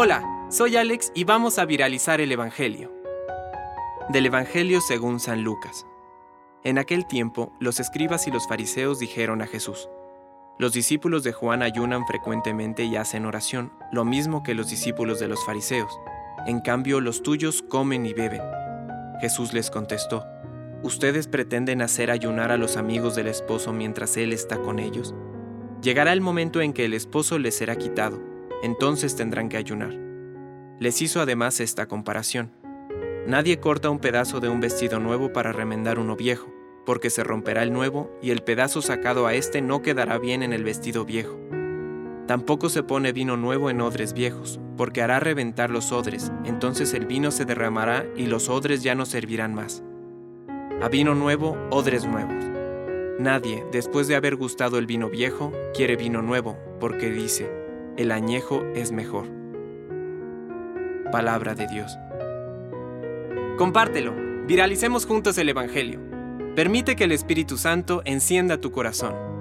Hola, soy Alex y vamos a viralizar el Evangelio. Del Evangelio según San Lucas. En aquel tiempo, los escribas y los fariseos dijeron a Jesús, Los discípulos de Juan ayunan frecuentemente y hacen oración, lo mismo que los discípulos de los fariseos. En cambio, los tuyos comen y beben. Jesús les contestó, ¿Ustedes pretenden hacer ayunar a los amigos del esposo mientras él está con ellos? Llegará el momento en que el esposo les será quitado, entonces tendrán que ayunar. Les hizo además esta comparación. Nadie corta un pedazo de un vestido nuevo para remendar uno viejo, porque se romperá el nuevo y el pedazo sacado a éste no quedará bien en el vestido viejo. Tampoco se pone vino nuevo en odres viejos, porque hará reventar los odres, entonces el vino se derramará y los odres ya no servirán más. A vino nuevo, odres nuevos. Nadie, después de haber gustado el vino viejo, quiere vino nuevo, porque dice, el añejo es mejor. Palabra de Dios. Compártelo, viralicemos juntos el Evangelio. Permite que el Espíritu Santo encienda tu corazón.